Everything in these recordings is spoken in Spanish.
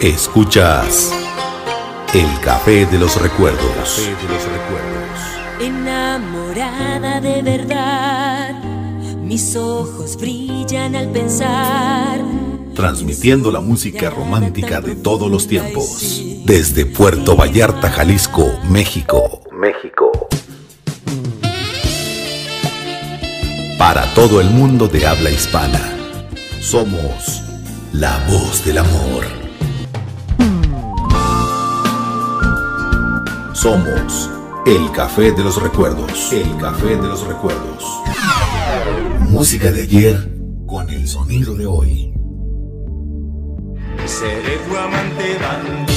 Escuchas El Café de los Recuerdos. de los Recuerdos. Enamorada de verdad, mis ojos brillan al pensar. Transmitiendo la música romántica de todos los tiempos. Desde Puerto Vallarta, Jalisco, México. México. Para todo el mundo de habla hispana. Somos la voz del amor. Somos el café de los recuerdos. El café de los recuerdos. Música de ayer con el sonido de hoy. Amante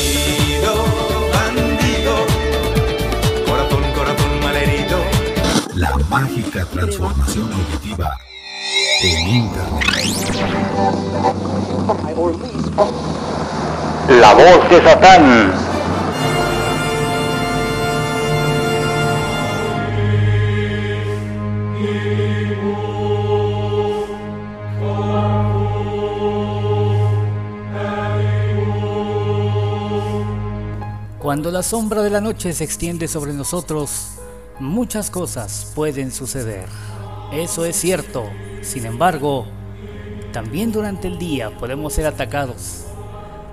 mágica transformación auditiva en Internet. La voz de Satán. Cuando la sombra de la noche se extiende sobre nosotros, muchas cosas pueden suceder. Eso es cierto. Sin embargo, también durante el día podemos ser atacados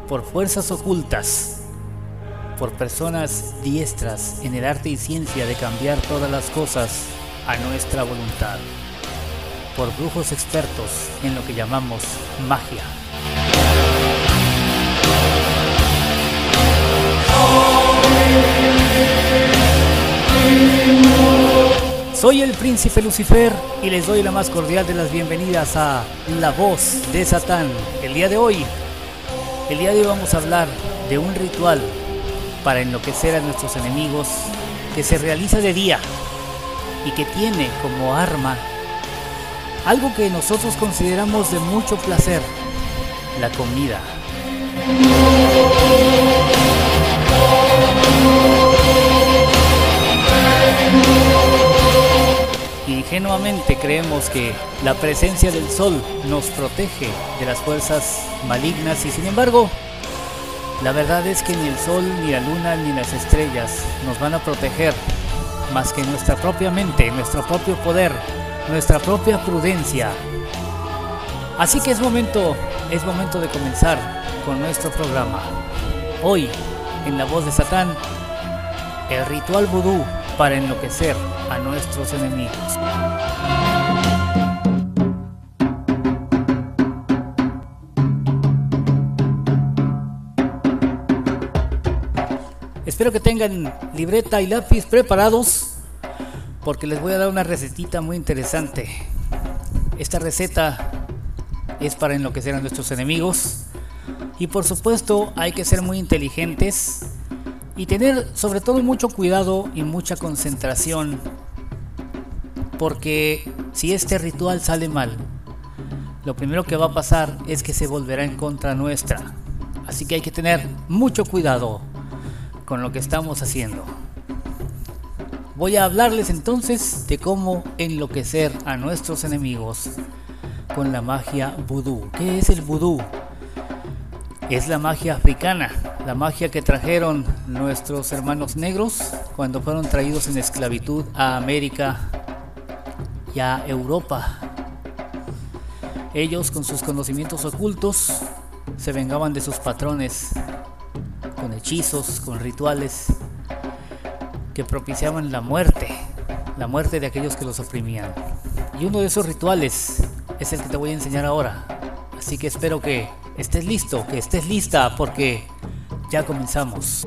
por fuerzas ocultas, por personas diestras en el arte y ciencia de cambiar todas las cosas a nuestra voluntad, por brujos expertos en lo que llamamos magia. Soy el príncipe Lucifer y les doy la más cordial de las bienvenidas a La Voz de Satán. El día de hoy, el día de hoy vamos a hablar de un ritual para enloquecer a nuestros enemigos que se realiza de día y que tiene como arma algo que nosotros consideramos de mucho placer, la comida. Ingenuamente creemos que la presencia del sol nos protege de las fuerzas malignas y sin embargo, la verdad es que ni el sol, ni la luna, ni las estrellas nos van a proteger más que nuestra propia mente, nuestro propio poder, nuestra propia prudencia. Así que es momento, es momento de comenzar con nuestro programa. Hoy, en la voz de Satán, el ritual vudú para enloquecer a nuestros enemigos. Espero que tengan libreta y lápiz preparados porque les voy a dar una recetita muy interesante. Esta receta es para enloquecer a nuestros enemigos y por supuesto hay que ser muy inteligentes y tener sobre todo mucho cuidado y mucha concentración porque si este ritual sale mal lo primero que va a pasar es que se volverá en contra nuestra. Así que hay que tener mucho cuidado con lo que estamos haciendo. Voy a hablarles entonces de cómo enloquecer a nuestros enemigos con la magia vudú. ¿qué es el vudú? Es la magia africana, la magia que trajeron nuestros hermanos negros cuando fueron traídos en esclavitud a América y a Europa. Ellos con sus conocimientos ocultos se vengaban de sus patrones con hechizos, con rituales que propiciaban la muerte, la muerte de aquellos que los oprimían. Y uno de esos rituales es el que te voy a enseñar ahora. Así que espero que estés listo, que estés lista porque ya comenzamos.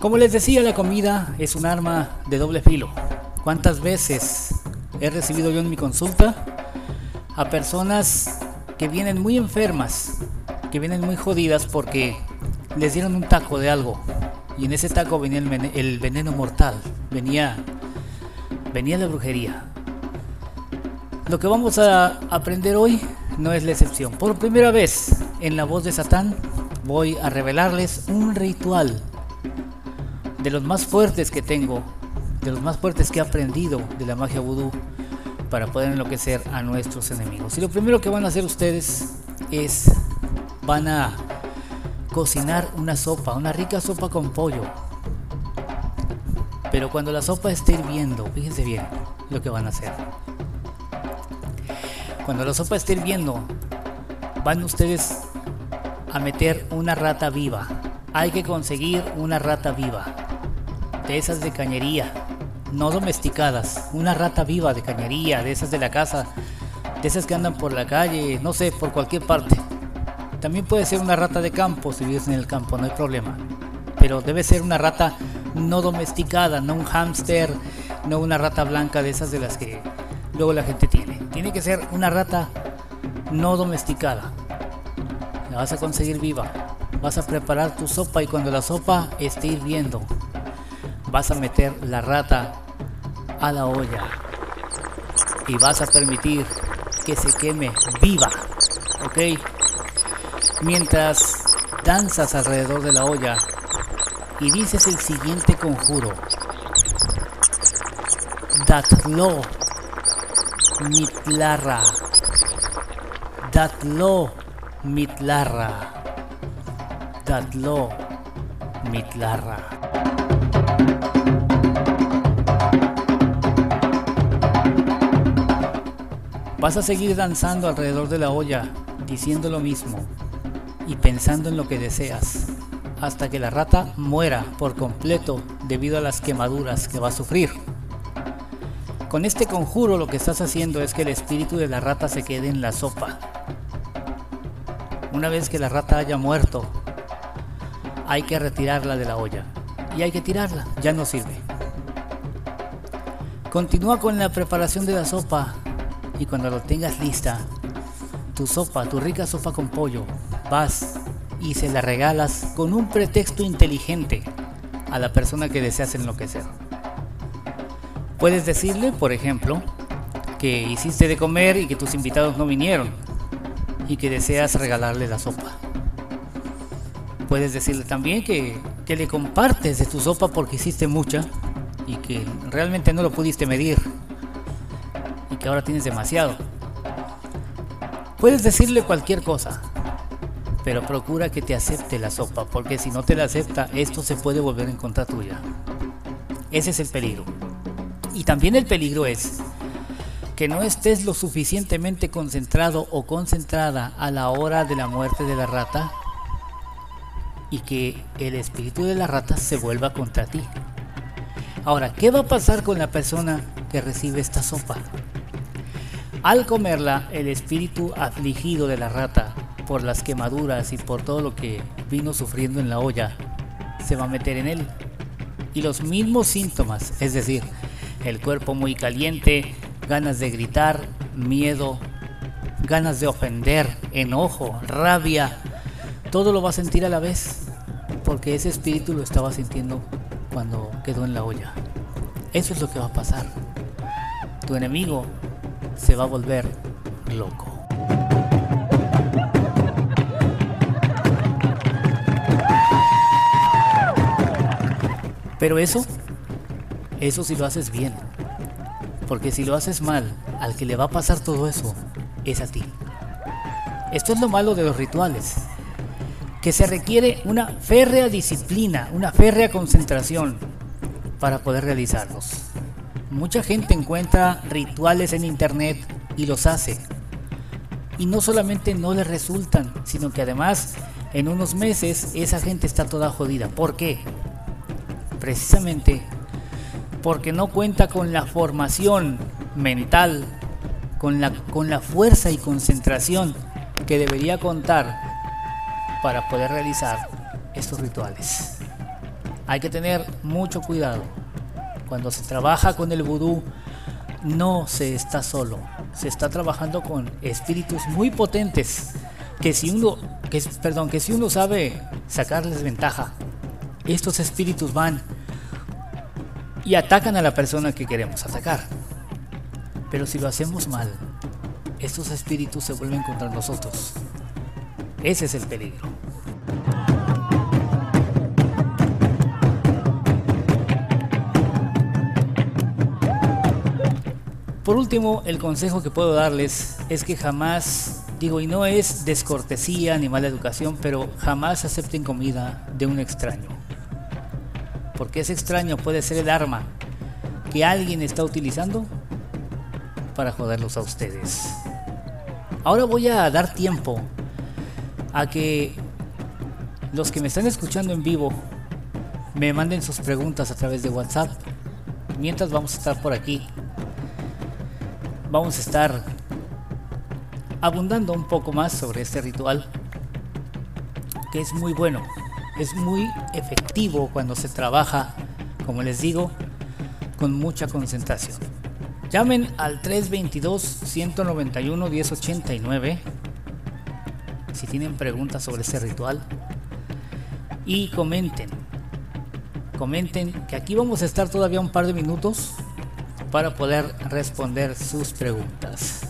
Como les decía, la comida es un arma de doble filo. ¿Cuántas veces he recibido yo en mi consulta a personas que vienen muy enfermas, que vienen muy jodidas porque les dieron un taco de algo y en ese taco venía el, vene- el veneno mortal, venía, venía la brujería. Lo que vamos a aprender hoy no es la excepción. Por primera vez en la voz de Satán voy a revelarles un ritual de los más fuertes que tengo, de los más fuertes que he aprendido de la magia vudú para poder enloquecer a nuestros enemigos. Y lo primero que van a hacer ustedes es van a cocinar una sopa, una rica sopa con pollo. Pero cuando la sopa esté hirviendo, fíjense bien lo que van a hacer. Cuando la sopa esté hirviendo, van ustedes a meter una rata viva. Hay que conseguir una rata viva. De esas de cañería, no domesticadas. Una rata viva de cañería, de esas de la casa, de esas que andan por la calle, no sé, por cualquier parte. También puede ser una rata de campo si vives en el campo, no hay problema. Pero debe ser una rata no domesticada, no un hámster, no una rata blanca de esas de las que luego la gente tiene. Tiene que ser una rata no domesticada. La vas a conseguir viva. Vas a preparar tu sopa y cuando la sopa esté hirviendo, vas a meter la rata a la olla y vas a permitir que se queme viva. ¿Ok? Mientras danzas alrededor de la olla y dices el siguiente conjuro. Datlo mitlarra. Datlo mitlarra. Datlo mitlarra. Vas a seguir danzando alrededor de la olla, diciendo lo mismo y pensando en lo que deseas, hasta que la rata muera por completo debido a las quemaduras que va a sufrir. Con este conjuro lo que estás haciendo es que el espíritu de la rata se quede en la sopa. Una vez que la rata haya muerto, hay que retirarla de la olla. Y hay que tirarla, ya no sirve. Continúa con la preparación de la sopa y cuando lo tengas lista, tu sopa, tu rica sopa con pollo, vas y se la regalas con un pretexto inteligente a la persona que deseas enloquecer. Puedes decirle, por ejemplo, que hiciste de comer y que tus invitados no vinieron y que deseas regalarle la sopa. Puedes decirle también que, que le compartes de tu sopa porque hiciste mucha y que realmente no lo pudiste medir y que ahora tienes demasiado. Puedes decirle cualquier cosa, pero procura que te acepte la sopa, porque si no te la acepta, esto se puede volver en contra tuya. Ese es el peligro. Y también el peligro es que no estés lo suficientemente concentrado o concentrada a la hora de la muerte de la rata y que el espíritu de la rata se vuelva contra ti. Ahora, ¿qué va a pasar con la persona que recibe esta sopa? Al comerla, el espíritu afligido de la rata por las quemaduras y por todo lo que vino sufriendo en la olla, se va a meter en él. Y los mismos síntomas, es decir, el cuerpo muy caliente, ganas de gritar, miedo, ganas de ofender, enojo, rabia, todo lo va a sentir a la vez, porque ese espíritu lo estaba sintiendo cuando quedó en la olla. Eso es lo que va a pasar. Tu enemigo se va a volver loco. Pero eso, eso si lo haces bien. Porque si lo haces mal, al que le va a pasar todo eso es a ti. Esto es lo malo de los rituales. Que se requiere una férrea disciplina, una férrea concentración para poder realizarlos. Mucha gente encuentra rituales en internet y los hace. Y no solamente no les resultan, sino que además en unos meses esa gente está toda jodida. ¿Por qué? Precisamente porque no cuenta con la formación mental, con la, con la fuerza y concentración que debería contar para poder realizar estos rituales. Hay que tener mucho cuidado. Cuando se trabaja con el vudú, no se está solo. Se está trabajando con espíritus muy potentes que si uno, que, perdón, que si uno sabe sacarles ventaja, estos espíritus van y atacan a la persona que queremos atacar. Pero si lo hacemos mal, estos espíritus se vuelven contra nosotros. Ese es el peligro. Por último, el consejo que puedo darles es que jamás, digo, y no es descortesía ni mala educación, pero jamás acepten comida de un extraño. Porque ese extraño puede ser el arma que alguien está utilizando para joderlos a ustedes. Ahora voy a dar tiempo a que los que me están escuchando en vivo me manden sus preguntas a través de WhatsApp. Mientras vamos a estar por aquí vamos a estar abundando un poco más sobre este ritual que es muy bueno, es muy efectivo cuando se trabaja, como les digo, con mucha concentración. Llamen al 322-191-1089 si tienen preguntas sobre este ritual y comenten. Comenten que aquí vamos a estar todavía un par de minutos para poder responder sus preguntas.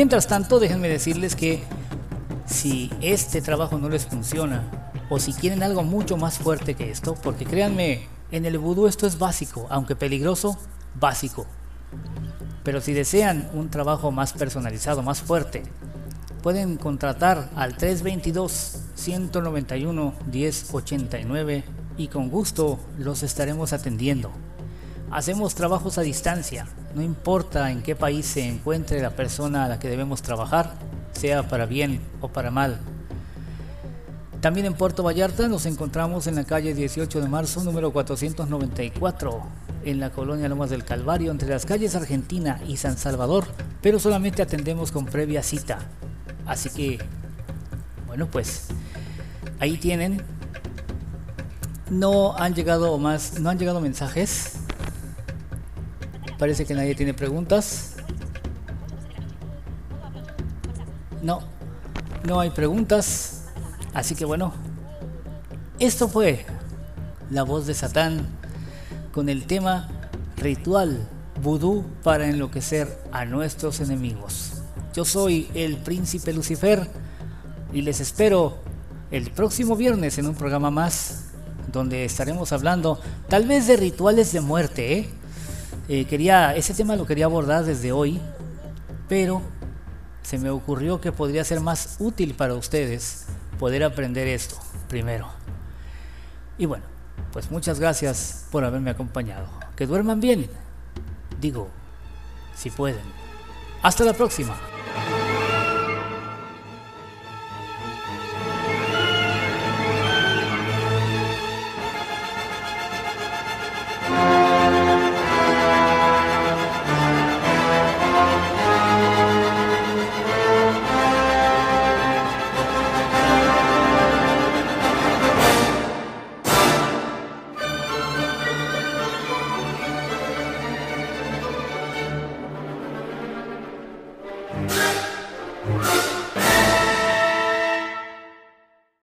Mientras tanto, déjenme decirles que si este trabajo no les funciona, o si quieren algo mucho más fuerte que esto, porque créanme, en el vudú esto es básico, aunque peligroso, básico. Pero si desean un trabajo más personalizado, más fuerte, pueden contratar al 322-191-1089 y con gusto los estaremos atendiendo. Hacemos trabajos a distancia, no importa en qué país se encuentre la persona a la que debemos trabajar, sea para bien o para mal. También en Puerto Vallarta nos encontramos en la calle 18 de marzo número 494 en la colonia Lomas del Calvario, entre las calles Argentina y San Salvador, pero solamente atendemos con previa cita. Así que, bueno, pues ahí tienen. No han llegado más, no han llegado mensajes. Parece que nadie tiene preguntas. No, no hay preguntas. Así que bueno, esto fue la voz de Satán con el tema Ritual Vudú para enloquecer a nuestros enemigos. Yo soy el príncipe Lucifer y les espero el próximo viernes en un programa más donde estaremos hablando tal vez de rituales de muerte. ¿eh? Eh, quería, ese tema lo quería abordar desde hoy, pero se me ocurrió que podría ser más útil para ustedes poder aprender esto primero. Y bueno, pues muchas gracias por haberme acompañado. Que duerman bien. Digo, si pueden. Hasta la próxima.